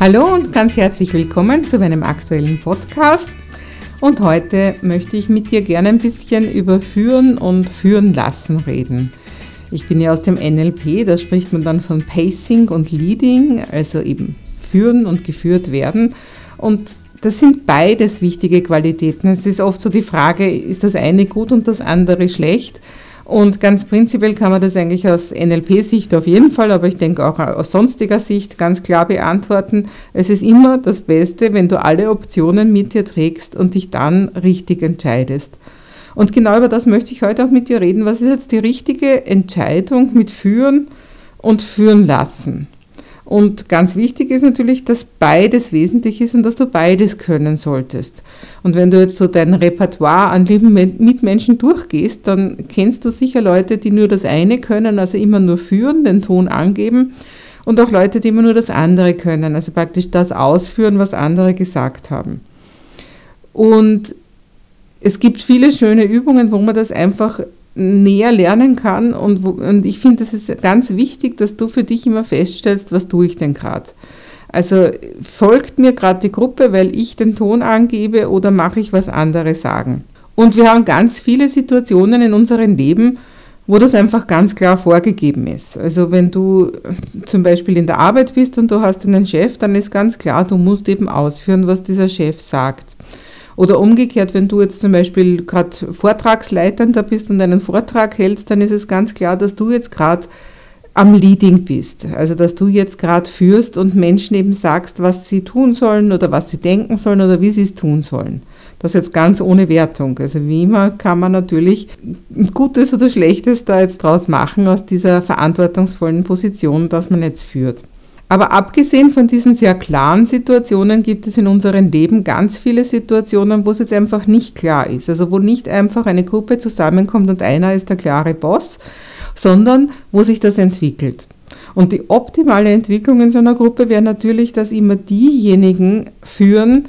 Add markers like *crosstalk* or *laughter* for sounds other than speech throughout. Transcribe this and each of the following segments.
Hallo und ganz herzlich willkommen zu meinem aktuellen Podcast. Und heute möchte ich mit dir gerne ein bisschen über Führen und Führen lassen reden. Ich bin ja aus dem NLP, da spricht man dann von Pacing und Leading, also eben führen und geführt werden. Und das sind beides wichtige Qualitäten. Es ist oft so die Frage, ist das eine gut und das andere schlecht? Und ganz prinzipiell kann man das eigentlich aus NLP-Sicht auf jeden Fall, aber ich denke auch aus sonstiger Sicht ganz klar beantworten. Es ist immer das Beste, wenn du alle Optionen mit dir trägst und dich dann richtig entscheidest. Und genau über das möchte ich heute auch mit dir reden. Was ist jetzt die richtige Entscheidung mit Führen und Führen lassen? Und ganz wichtig ist natürlich, dass beides wesentlich ist und dass du beides können solltest. Und wenn du jetzt so dein Repertoire an lieben Mitmenschen durchgehst, dann kennst du sicher Leute, die nur das eine können, also immer nur führen, den Ton angeben. Und auch Leute, die immer nur das andere können, also praktisch das ausführen, was andere gesagt haben. Und es gibt viele schöne Übungen, wo man das einfach näher lernen kann. Und, wo, und ich finde, es ist ganz wichtig, dass du für dich immer feststellst, was tue ich denn gerade. Also folgt mir gerade die Gruppe, weil ich den Ton angebe oder mache ich, was andere sagen. Und wir haben ganz viele Situationen in unserem Leben, wo das einfach ganz klar vorgegeben ist. Also wenn du zum Beispiel in der Arbeit bist und du hast einen Chef, dann ist ganz klar, du musst eben ausführen, was dieser Chef sagt. Oder umgekehrt, wenn du jetzt zum Beispiel gerade Vortragsleitender bist und einen Vortrag hältst, dann ist es ganz klar, dass du jetzt gerade am Leading bist. Also dass du jetzt gerade führst und Menschen eben sagst, was sie tun sollen oder was sie denken sollen oder wie sie es tun sollen. Das jetzt ganz ohne Wertung. Also wie immer kann man natürlich Gutes oder Schlechtes da jetzt draus machen aus dieser verantwortungsvollen Position, dass man jetzt führt. Aber abgesehen von diesen sehr klaren Situationen gibt es in unserem Leben ganz viele Situationen, wo es jetzt einfach nicht klar ist. Also wo nicht einfach eine Gruppe zusammenkommt und einer ist der klare Boss, sondern wo sich das entwickelt. Und die optimale Entwicklung in so einer Gruppe wäre natürlich, dass immer diejenigen führen,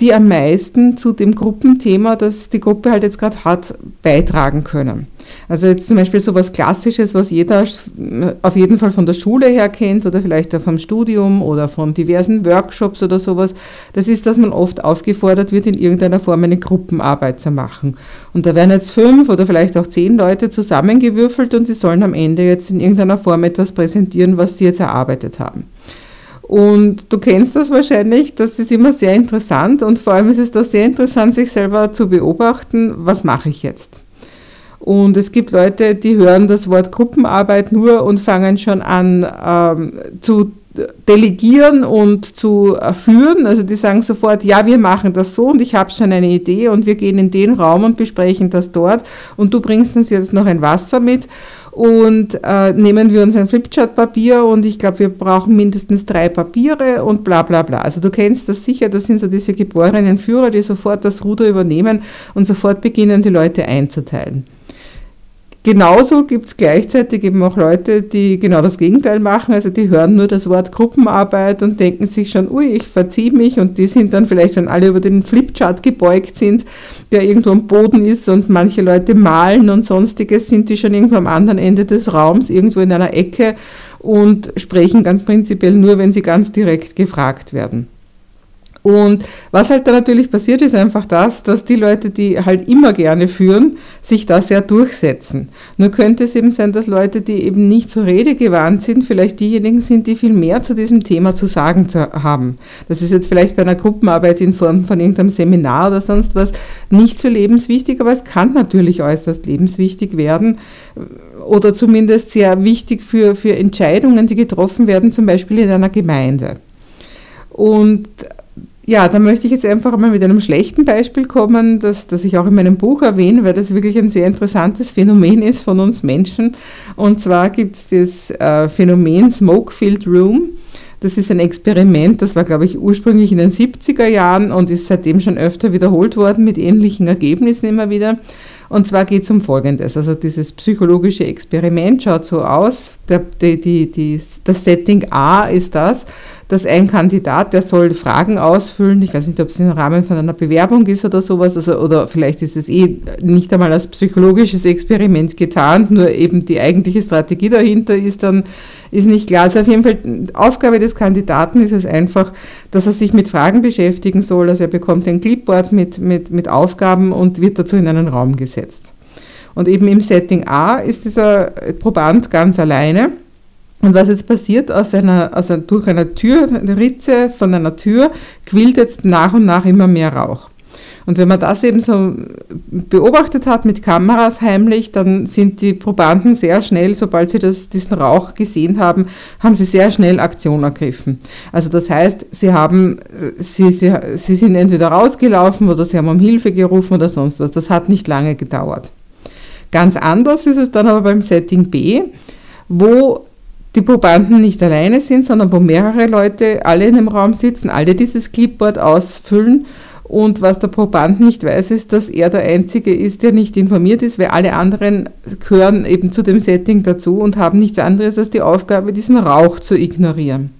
die am meisten zu dem Gruppenthema, das die Gruppe halt jetzt gerade hat, beitragen können. Also jetzt zum Beispiel so was Klassisches, was jeder auf jeden Fall von der Schule her kennt oder vielleicht auch vom Studium oder von diversen Workshops oder sowas, das ist, dass man oft aufgefordert wird, in irgendeiner Form eine Gruppenarbeit zu machen. Und da werden jetzt fünf oder vielleicht auch zehn Leute zusammengewürfelt und die sollen am Ende jetzt in irgendeiner Form etwas präsentieren, was sie jetzt erarbeitet haben. Und du kennst das wahrscheinlich, das ist immer sehr interessant und vor allem ist es da sehr interessant, sich selber zu beobachten, was mache ich jetzt? Und es gibt Leute, die hören das Wort Gruppenarbeit nur und fangen schon an ähm, zu delegieren und zu führen. Also die sagen sofort, ja, wir machen das so und ich habe schon eine Idee und wir gehen in den Raum und besprechen das dort und du bringst uns jetzt noch ein Wasser mit und äh, nehmen wir uns ein Flipchart-Papier und ich glaube, wir brauchen mindestens drei Papiere und bla bla bla. Also du kennst das sicher, das sind so diese geborenen Führer, die sofort das Ruder übernehmen und sofort beginnen, die Leute einzuteilen. Genauso gibt es gleichzeitig eben auch Leute, die genau das Gegenteil machen. Also die hören nur das Wort Gruppenarbeit und denken sich schon, ui, ich verziehe mich. Und die sind dann vielleicht, wenn alle über den Flipchart gebeugt sind, der irgendwo am Boden ist und manche Leute malen und sonstiges, sind die schon irgendwo am anderen Ende des Raums, irgendwo in einer Ecke und sprechen ganz prinzipiell nur, wenn sie ganz direkt gefragt werden. Und was halt da natürlich passiert, ist einfach das, dass die Leute, die halt immer gerne führen, sich da sehr durchsetzen. Nur könnte es eben sein, dass Leute, die eben nicht so redegewandt sind, vielleicht diejenigen sind, die viel mehr zu diesem Thema zu sagen haben. Das ist jetzt vielleicht bei einer Gruppenarbeit in Form von irgendeinem Seminar oder sonst was nicht so lebenswichtig, aber es kann natürlich äußerst lebenswichtig werden oder zumindest sehr wichtig für, für Entscheidungen, die getroffen werden, zum Beispiel in einer Gemeinde. Und ja, da möchte ich jetzt einfach mal mit einem schlechten Beispiel kommen, das, das ich auch in meinem Buch erwähne, weil das wirklich ein sehr interessantes Phänomen ist von uns Menschen. Und zwar gibt es das äh, Phänomen Smoke-Filled Room. Das ist ein Experiment, das war, glaube ich, ursprünglich in den 70er Jahren und ist seitdem schon öfter wiederholt worden mit ähnlichen Ergebnissen immer wieder. Und zwar geht es um Folgendes. Also dieses psychologische Experiment schaut so aus. Der, die, die, die, das Setting A ist das, dass ein Kandidat, der soll Fragen ausfüllen. Ich weiß nicht, ob es im Rahmen von einer Bewerbung ist oder sowas, also, oder vielleicht ist es eh nicht einmal als psychologisches Experiment getan, nur eben die eigentliche Strategie dahinter ist dann ist nicht klar. Also auf jeden Fall Aufgabe des Kandidaten ist es einfach, dass er sich mit Fragen beschäftigen soll. Also er bekommt ein Clipboard mit, mit, mit Aufgaben und wird dazu in einen Raum gesetzt. Und eben im Setting A ist dieser Proband ganz alleine und was jetzt passiert, aus einer, also durch eine Tür, eine Ritze von einer Tür, quillt jetzt nach und nach immer mehr Rauch. Und wenn man das eben so beobachtet hat mit Kameras heimlich, dann sind die Probanden sehr schnell, sobald sie das, diesen Rauch gesehen haben, haben sie sehr schnell Aktion ergriffen. Also das heißt, sie haben, sie, sie, sie sind entweder rausgelaufen oder sie haben um Hilfe gerufen oder sonst was. Das hat nicht lange gedauert. Ganz anders ist es dann aber beim Setting B, wo die Probanden nicht alleine sind, sondern wo mehrere Leute alle in einem Raum sitzen, alle dieses Clipboard ausfüllen. Und was der Proband nicht weiß, ist, dass er der Einzige ist, der nicht informiert ist, weil alle anderen gehören eben zu dem Setting dazu und haben nichts anderes als die Aufgabe, diesen Rauch zu ignorieren.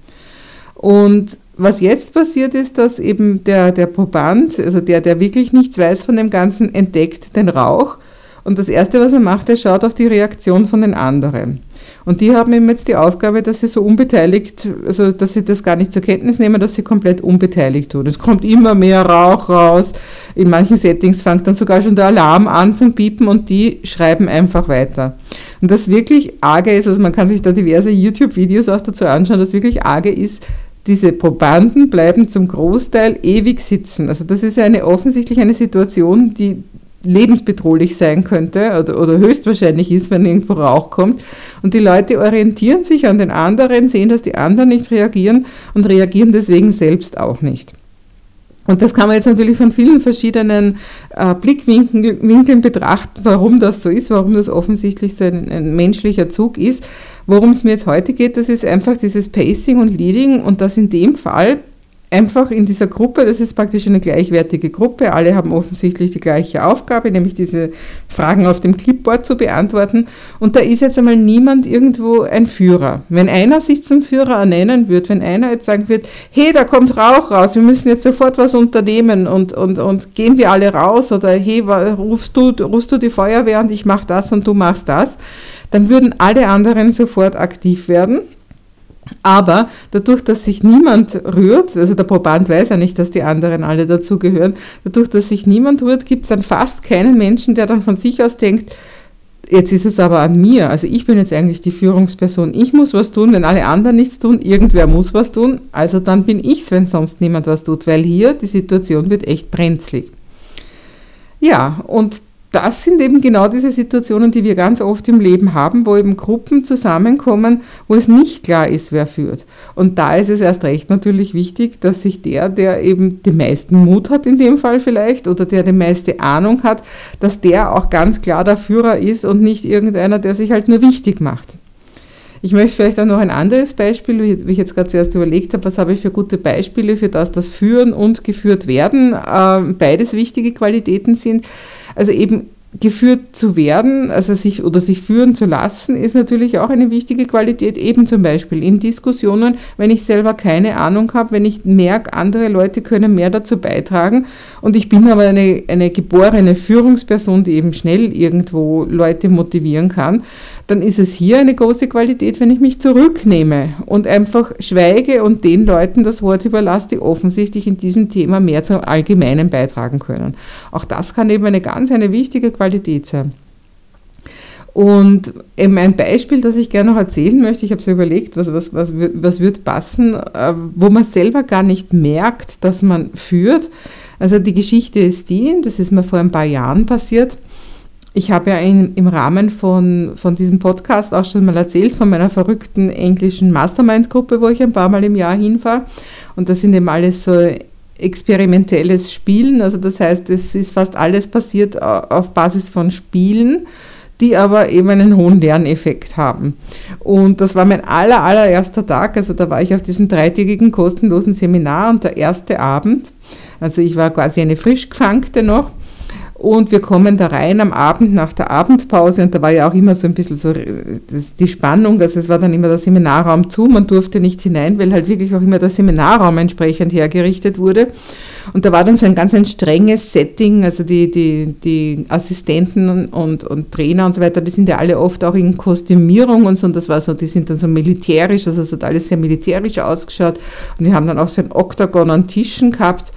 Und was jetzt passiert ist, dass eben der, der Proband, also der, der wirklich nichts weiß von dem Ganzen, entdeckt den Rauch. Und das Erste, was er macht, er schaut auf die Reaktion von den anderen. Und die haben eben jetzt die Aufgabe, dass sie so unbeteiligt, also dass sie das gar nicht zur Kenntnis nehmen, dass sie komplett unbeteiligt tun. Es kommt immer mehr Rauch raus. In manchen Settings fängt dann sogar schon der Alarm an zum Piepen und die schreiben einfach weiter. Und das wirklich arge ist, also man kann sich da diverse YouTube-Videos auch dazu anschauen, das wirklich arge ist, diese Probanden bleiben zum Großteil ewig sitzen. Also das ist ja eine offensichtlich eine Situation, die lebensbedrohlich sein könnte oder, oder höchstwahrscheinlich ist, wenn irgendwo Rauch kommt. Und die Leute orientieren sich an den anderen, sehen, dass die anderen nicht reagieren und reagieren deswegen selbst auch nicht. Und das kann man jetzt natürlich von vielen verschiedenen äh, Blickwinkeln betrachten, warum das so ist, warum das offensichtlich so ein, ein menschlicher Zug ist. Worum es mir jetzt heute geht, das ist einfach dieses Pacing und Leading und das in dem Fall einfach in dieser Gruppe, das ist praktisch eine gleichwertige Gruppe, alle haben offensichtlich die gleiche Aufgabe, nämlich diese Fragen auf dem Clipboard zu beantworten. Und da ist jetzt einmal niemand irgendwo ein Führer. Wenn einer sich zum Führer ernennen wird, wenn einer jetzt sagen wird, hey, da kommt Rauch raus, wir müssen jetzt sofort was unternehmen und, und, und gehen wir alle raus oder hey, rufst du, rufst du die Feuerwehr und ich mache das und du machst das, dann würden alle anderen sofort aktiv werden aber dadurch, dass sich niemand rührt, also der Proband weiß ja nicht, dass die anderen alle dazugehören, dadurch, dass sich niemand rührt, gibt es dann fast keinen Menschen, der dann von sich aus denkt, jetzt ist es aber an mir, also ich bin jetzt eigentlich die Führungsperson, ich muss was tun, wenn alle anderen nichts tun, irgendwer muss was tun, also dann bin ich es, wenn sonst niemand was tut, weil hier die Situation wird echt brenzlig. Ja, und das sind eben genau diese Situationen, die wir ganz oft im Leben haben, wo eben Gruppen zusammenkommen, wo es nicht klar ist, wer führt. Und da ist es erst recht natürlich wichtig, dass sich der, der eben den meisten Mut hat in dem Fall vielleicht oder der die meiste Ahnung hat, dass der auch ganz klar der Führer ist und nicht irgendeiner, der sich halt nur wichtig macht. Ich möchte vielleicht auch noch ein anderes Beispiel, wie ich jetzt gerade zuerst überlegt habe, was habe ich für gute Beispiele für das, dass Führen und geführt werden äh, beides wichtige Qualitäten sind. Also eben geführt zu werden, also sich oder sich führen zu lassen, ist natürlich auch eine wichtige Qualität, eben zum Beispiel in Diskussionen, wenn ich selber keine Ahnung habe, wenn ich merke, andere Leute können mehr dazu beitragen und ich bin aber eine, eine geborene Führungsperson, die eben schnell irgendwo Leute motivieren kann, dann ist es hier eine große Qualität, wenn ich mich zurücknehme und einfach schweige und den Leuten das Wort überlasse, die offensichtlich in diesem Thema mehr zum Allgemeinen beitragen können. Auch das kann eben eine ganz eine wichtige Qualität sein. Und eben ein Beispiel, das ich gerne noch erzählen möchte, ich habe so überlegt, was, was, was, was wird passen, äh, wo man selber gar nicht merkt, dass man führt. Also die Geschichte ist die, das ist mir vor ein paar Jahren passiert, ich habe ja in, im Rahmen von, von diesem Podcast auch schon mal erzählt von meiner verrückten englischen Mastermind-Gruppe, wo ich ein paar Mal im Jahr hinfahre. Und das sind eben alles so experimentelles Spielen. Also das heißt, es ist fast alles passiert auf Basis von Spielen die aber eben einen hohen Lerneffekt haben. Und das war mein aller, allererster Tag. Also da war ich auf diesem dreitägigen kostenlosen Seminar und der erste Abend, also ich war quasi eine Frischgefangte noch, und wir kommen da rein am Abend nach der Abendpause und da war ja auch immer so ein bisschen so die Spannung, also es war dann immer der Seminarraum zu, man durfte nicht hinein, weil halt wirklich auch immer der Seminarraum entsprechend hergerichtet wurde. Und da war dann so ein ganz ein strenges Setting, also die, die, die Assistenten und, und Trainer und so weiter, die sind ja alle oft auch in Kostümierung und so, und das war so, die sind dann so militärisch, also es hat alles sehr militärisch ausgeschaut und die haben dann auch so ein Oktagon an Tischen gehabt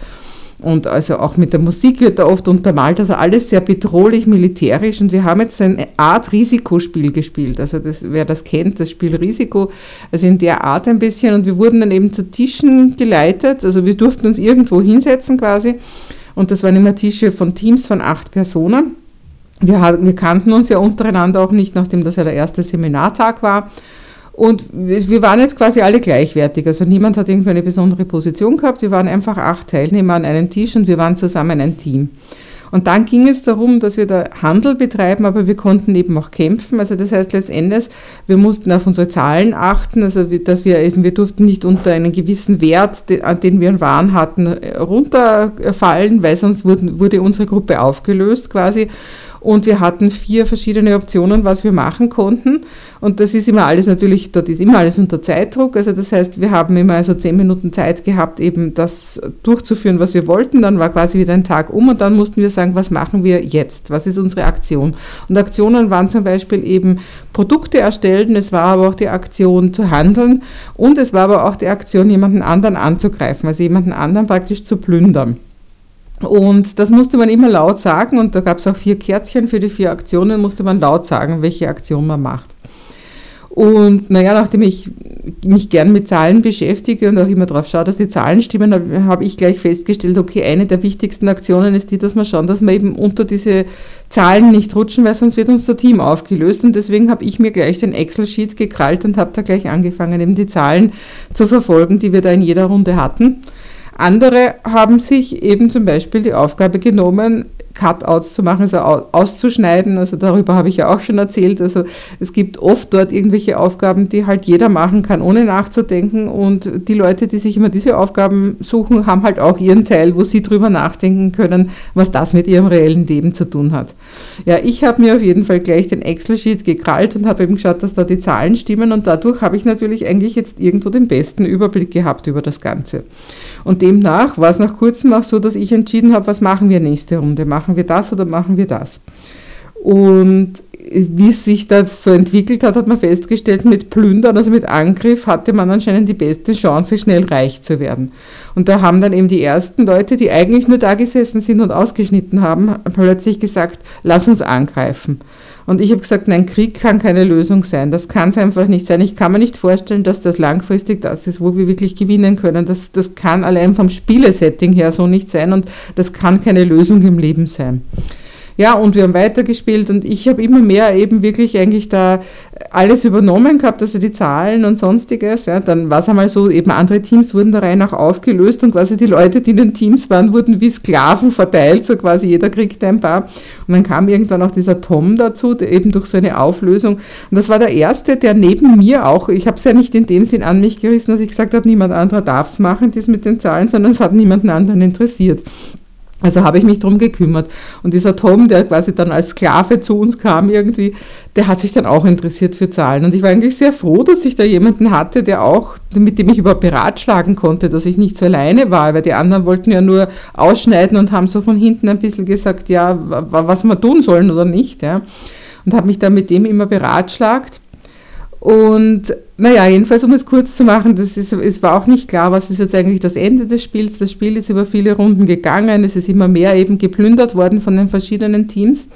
und also auch mit der Musik wird da oft untermalt, also alles sehr bedrohlich, militärisch. Und wir haben jetzt eine Art Risikospiel gespielt. Also das, wer das kennt, das Spiel Risiko, also in der Art ein bisschen. Und wir wurden dann eben zu Tischen geleitet. Also wir durften uns irgendwo hinsetzen quasi. Und das waren immer Tische von Teams von acht Personen. Wir, wir kannten uns ja untereinander auch nicht, nachdem das ja der erste Seminartag war. Und wir waren jetzt quasi alle gleichwertig. Also niemand hat irgendwie eine besondere Position gehabt. Wir waren einfach acht Teilnehmer an einem Tisch und wir waren zusammen ein Team. Und dann ging es darum, dass wir da Handel betreiben, aber wir konnten eben auch kämpfen. Also das heißt letztendlich, wir mussten auf unsere Zahlen achten, also dass wir eben, wir durften nicht unter einen gewissen Wert, an den wir einen Waren hatten, runterfallen, weil sonst wurde unsere Gruppe aufgelöst quasi. Und wir hatten vier verschiedene Optionen, was wir machen konnten. Und das ist immer alles natürlich, dort ist immer alles unter Zeitdruck. Also das heißt, wir haben immer also zehn Minuten Zeit gehabt, eben das durchzuführen, was wir wollten. Dann war quasi wieder ein Tag um und dann mussten wir sagen, was machen wir jetzt? Was ist unsere Aktion? Und Aktionen waren zum Beispiel eben Produkte erstellen. Es war aber auch die Aktion zu handeln und es war aber auch die Aktion, jemanden anderen anzugreifen, also jemanden anderen praktisch zu plündern. Und das musste man immer laut sagen und da gab es auch vier Kärtchen für die vier Aktionen, musste man laut sagen, welche Aktion man macht. Und naja, nachdem ich mich gern mit Zahlen beschäftige und auch immer darauf schaue, dass die Zahlen stimmen, habe ich gleich festgestellt, okay, eine der wichtigsten Aktionen ist die, dass wir schauen, dass wir eben unter diese Zahlen nicht rutschen, weil sonst wird unser Team aufgelöst. Und deswegen habe ich mir gleich den Excel-Sheet gekrallt und habe da gleich angefangen, eben die Zahlen zu verfolgen, die wir da in jeder Runde hatten. Andere haben sich eben zum Beispiel die Aufgabe genommen, Cutouts zu machen, also auszuschneiden. Also darüber habe ich ja auch schon erzählt. Also es gibt oft dort irgendwelche Aufgaben, die halt jeder machen kann, ohne nachzudenken. Und die Leute, die sich immer diese Aufgaben suchen, haben halt auch ihren Teil, wo sie drüber nachdenken können, was das mit ihrem reellen Leben zu tun hat. Ja, ich habe mir auf jeden Fall gleich den Excel-Sheet gekrallt und habe eben geschaut, dass da die Zahlen stimmen. Und dadurch habe ich natürlich eigentlich jetzt irgendwo den besten Überblick gehabt über das Ganze. Und demnach war es nach kurzem auch so, dass ich entschieden habe, was machen wir nächste Runde? Machen wir das oder machen wir das? Und wie sich das so entwickelt hat, hat man festgestellt, mit Plündern, also mit Angriff, hatte man anscheinend die beste Chance, schnell reich zu werden. Und da haben dann eben die ersten Leute, die eigentlich nur da gesessen sind und ausgeschnitten haben, plötzlich gesagt, lass uns angreifen. Und ich habe gesagt, nein, Krieg kann keine Lösung sein. Das kann es einfach nicht sein. Ich kann mir nicht vorstellen, dass das langfristig das ist, wo wir wirklich gewinnen können. Das, das kann allein vom Spielesetting her so nicht sein und das kann keine Lösung im Leben sein. Ja, und wir haben weitergespielt und ich habe immer mehr eben wirklich eigentlich da alles übernommen gehabt, also die Zahlen und sonstiges. Ja. Dann war es einmal so, eben andere Teams wurden da rein auch aufgelöst und quasi die Leute, die in den Teams waren, wurden wie Sklaven verteilt, so quasi jeder kriegte ein paar. Und dann kam irgendwann auch dieser Tom dazu, eben durch so eine Auflösung. Und das war der Erste, der neben mir auch, ich habe es ja nicht in dem Sinn an mich gerissen, dass ich gesagt habe, niemand anderer darf es machen, das mit den Zahlen, sondern es hat niemanden anderen interessiert. Also habe ich mich darum gekümmert. Und dieser Tom, der quasi dann als Sklave zu uns kam irgendwie, der hat sich dann auch interessiert für Zahlen. Und ich war eigentlich sehr froh, dass ich da jemanden hatte, der auch, mit dem ich überhaupt beratschlagen konnte, dass ich nicht so alleine war, weil die anderen wollten ja nur ausschneiden und haben so von hinten ein bisschen gesagt, ja, was wir tun sollen oder nicht. Ja. Und habe mich dann mit dem immer beratschlagt. Und naja, jedenfalls, um es kurz zu machen, das ist, es war auch nicht klar, was ist jetzt eigentlich das Ende des Spiels. Das Spiel ist über viele Runden gegangen, es ist immer mehr eben geplündert worden von den verschiedenen Teams.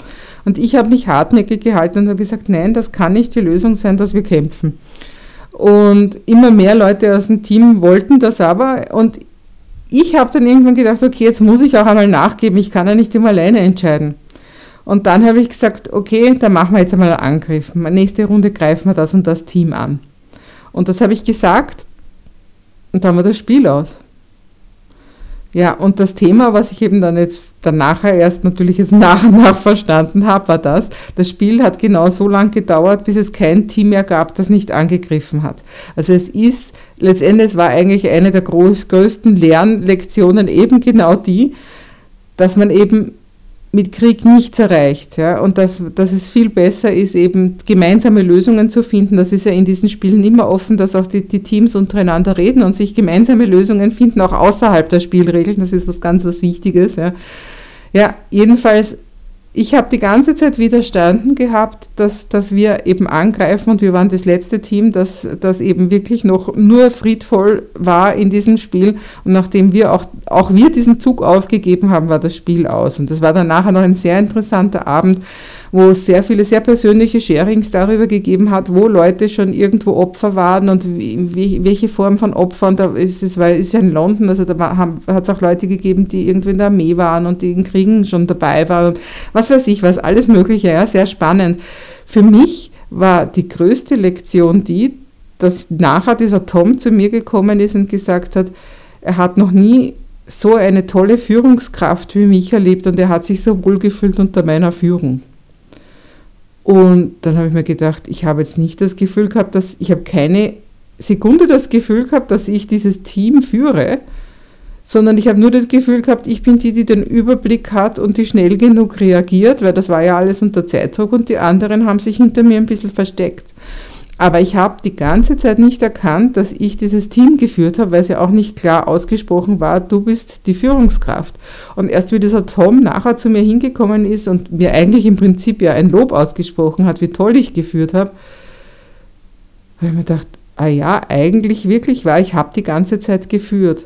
Und ich habe mich hartnäckig gehalten und habe gesagt, nein, das kann nicht die Lösung sein, dass wir kämpfen. Und immer mehr Leute aus dem Team wollten das aber. Und ich habe dann irgendwann gedacht, okay, jetzt muss ich auch einmal nachgeben, ich kann ja nicht immer alleine entscheiden. Und dann habe ich gesagt, okay, dann machen wir jetzt einmal einen Angriff. Nächste Runde greifen wir das und das Team an. Und das habe ich gesagt und dann war das Spiel aus. Ja, und das Thema, was ich eben dann jetzt dann nachher erst natürlich jetzt *laughs* nach und nach verstanden habe, war das, das Spiel hat genau so lange gedauert, bis es kein Team mehr gab, das nicht angegriffen hat. Also es ist, letztendlich war eigentlich eine der groß, größten Lernlektionen eben genau die, dass man eben mit Krieg nichts erreicht. Ja? Und dass, dass es viel besser ist, eben gemeinsame Lösungen zu finden. Das ist ja in diesen Spielen immer offen, dass auch die, die Teams untereinander reden und sich gemeinsame Lösungen finden, auch außerhalb der Spielregeln. Das ist was ganz was Wichtiges. Ja, ja jedenfalls ich habe die ganze Zeit widerstanden gehabt, dass, dass wir eben angreifen und wir waren das letzte Team, das, das eben wirklich noch nur friedvoll war in diesem Spiel. Und nachdem wir auch, auch wir diesen Zug aufgegeben haben, war das Spiel aus. Und das war dann nachher noch ein sehr interessanter Abend, wo es sehr viele, sehr persönliche Sharings darüber gegeben hat, wo Leute schon irgendwo Opfer waren und wie, welche Form von Opfern. Da ist es, weil es ist ja in London, also da hat es auch Leute gegeben, die irgendwie in der Armee waren und die in Kriegen schon dabei waren und was weiß ich, was alles Mögliche, ja, sehr spannend. Für mich war die größte Lektion die, dass nachher dieser Tom zu mir gekommen ist und gesagt hat, er hat noch nie so eine tolle Führungskraft wie mich erlebt und er hat sich so wohl gefühlt unter meiner Führung. Und dann habe ich mir gedacht, ich habe jetzt nicht das Gefühl gehabt, dass ich habe keine Sekunde das Gefühl gehabt, dass ich dieses Team führe, sondern ich habe nur das Gefühl gehabt, ich bin die, die den Überblick hat und die schnell genug reagiert, weil das war ja alles unter Zeitdruck und die anderen haben sich hinter mir ein bisschen versteckt. Aber ich habe die ganze Zeit nicht erkannt, dass ich dieses Team geführt habe, weil es ja auch nicht klar ausgesprochen war, du bist die Führungskraft. Und erst wie dieser Tom nachher zu mir hingekommen ist und mir eigentlich im Prinzip ja ein Lob ausgesprochen hat, wie toll ich geführt habe, habe ich mir gedacht, ah ja, eigentlich wirklich war, ich habe die ganze Zeit geführt.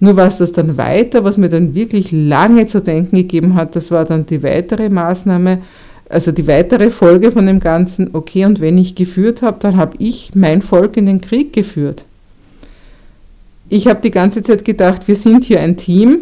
Nur was das dann weiter, was mir dann wirklich lange zu denken gegeben hat, das war dann die weitere Maßnahme, also die weitere Folge von dem Ganzen, okay, und wenn ich geführt habe, dann habe ich mein Volk in den Krieg geführt. Ich habe die ganze Zeit gedacht, wir sind hier ein Team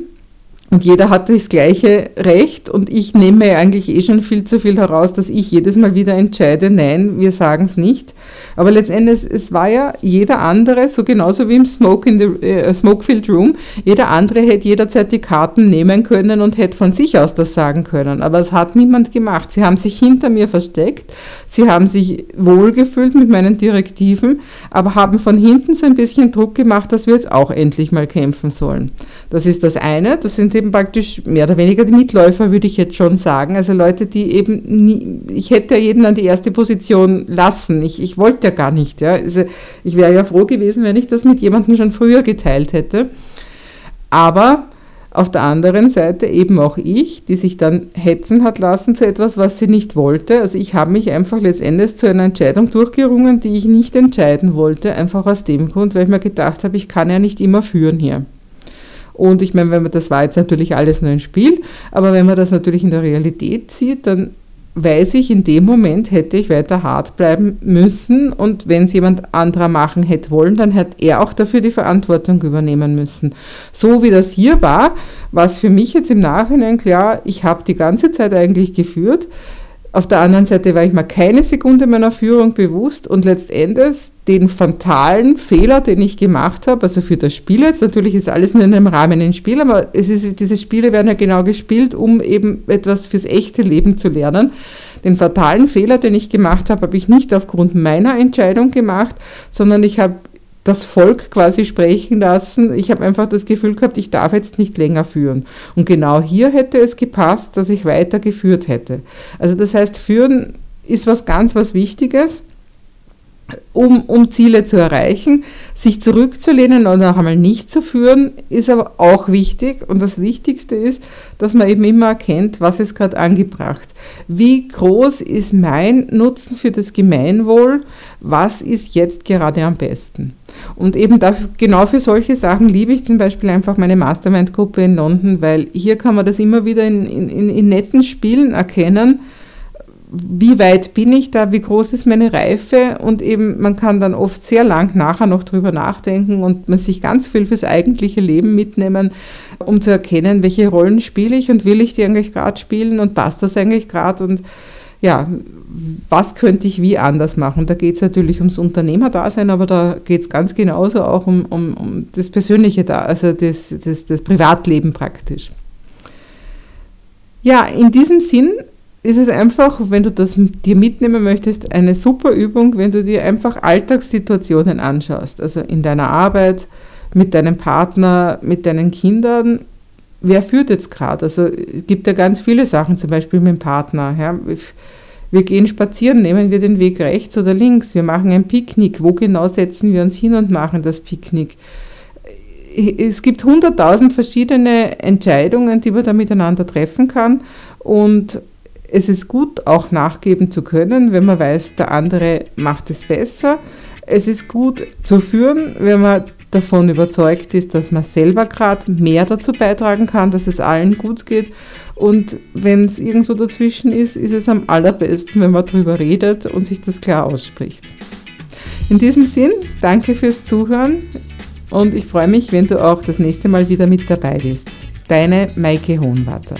und jeder hat das gleiche Recht und ich nehme eigentlich eh schon viel zu viel heraus, dass ich jedes Mal wieder entscheide, nein, wir sagen es nicht. Aber letztendlich, es war ja jeder andere, so genauso wie im Smoke in the, äh, Smokefield Room, jeder andere hätte jederzeit die Karten nehmen können und hätte von sich aus das sagen können. Aber es hat niemand gemacht. Sie haben sich hinter mir versteckt, sie haben sich wohlgefühlt mit meinen Direktiven, aber haben von hinten so ein bisschen Druck gemacht, dass wir jetzt auch endlich mal kämpfen sollen. Das ist das eine, das sind eben praktisch mehr oder weniger die Mitläufer, würde ich jetzt schon sagen. Also Leute, die eben nie, ich hätte ja jeden an die erste Position lassen. Ich, ich wollte ja gar nicht. Ja. Also ich wäre ja froh gewesen, wenn ich das mit jemandem schon früher geteilt hätte. Aber auf der anderen Seite eben auch ich, die sich dann hetzen hat lassen zu etwas, was sie nicht wollte. Also ich habe mich einfach letztendlich zu einer Entscheidung durchgerungen, die ich nicht entscheiden wollte, einfach aus dem Grund, weil ich mir gedacht habe, ich kann ja nicht immer führen hier. Und ich meine, wenn man das war jetzt natürlich alles nur ein Spiel, aber wenn man das natürlich in der Realität sieht, dann weiß ich, in dem Moment hätte ich weiter hart bleiben müssen und wenn es jemand anderer machen hätte wollen, dann hätte er auch dafür die Verantwortung übernehmen müssen. So wie das hier war, es für mich jetzt im Nachhinein klar, ich habe die ganze Zeit eigentlich geführt, auf der anderen Seite war ich mir keine Sekunde meiner Führung bewusst und letztendlich den fatalen Fehler, den ich gemacht habe, also für das Spiel jetzt, natürlich ist alles nur in einem Rahmen ein Spiel, aber es ist, diese Spiele werden ja genau gespielt, um eben etwas fürs echte Leben zu lernen. Den fatalen Fehler, den ich gemacht habe, habe ich nicht aufgrund meiner Entscheidung gemacht, sondern ich habe das Volk quasi sprechen lassen. Ich habe einfach das Gefühl gehabt, ich darf jetzt nicht länger führen. Und genau hier hätte es gepasst, dass ich weiter geführt hätte. Also das heißt, führen ist was ganz was Wichtiges um, um Ziele zu erreichen. Sich zurückzulehnen und auch einmal nicht zu führen, ist aber auch wichtig. Und das Wichtigste ist, dass man eben immer erkennt, was ist gerade angebracht. Wie groß ist mein Nutzen für das Gemeinwohl? Was ist jetzt gerade am besten? Und eben dafür, genau für solche Sachen liebe ich zum Beispiel einfach meine Mastermind-Gruppe in London, weil hier kann man das immer wieder in, in, in netten Spielen erkennen, wie weit bin ich da, wie groß ist meine Reife und eben man kann dann oft sehr lang nachher noch drüber nachdenken und man sich ganz viel fürs eigentliche Leben mitnehmen, um zu erkennen, welche Rollen spiele ich und will ich die eigentlich gerade spielen und passt das eigentlich gerade und ja, was könnte ich wie anders machen? Da geht es natürlich ums Unternehmerdasein, aber da geht es ganz genauso auch um, um, um das persönliche, da, also das, das, das Privatleben praktisch. Ja, in diesem Sinn ist es einfach, wenn du das dir mitnehmen möchtest, eine super Übung, wenn du dir einfach Alltagssituationen anschaust. Also in deiner Arbeit, mit deinem Partner, mit deinen Kindern. Wer führt jetzt gerade? Also es gibt ja ganz viele Sachen, zum Beispiel mit dem Partner. Ja. Wir gehen spazieren, nehmen wir den Weg rechts oder links. Wir machen ein Picknick. Wo genau setzen wir uns hin und machen das Picknick? Es gibt hunderttausend verschiedene Entscheidungen, die man da miteinander treffen kann. Und es ist gut, auch nachgeben zu können, wenn man weiß, der andere macht es besser. Es ist gut zu führen, wenn man davon überzeugt ist, dass man selber gerade mehr dazu beitragen kann, dass es allen gut geht. Und wenn es irgendwo dazwischen ist, ist es am allerbesten, wenn man darüber redet und sich das klar ausspricht. In diesem Sinn, danke fürs Zuhören und ich freue mich, wenn du auch das nächste Mal wieder mit dabei bist. Deine Maike Hohenwarter.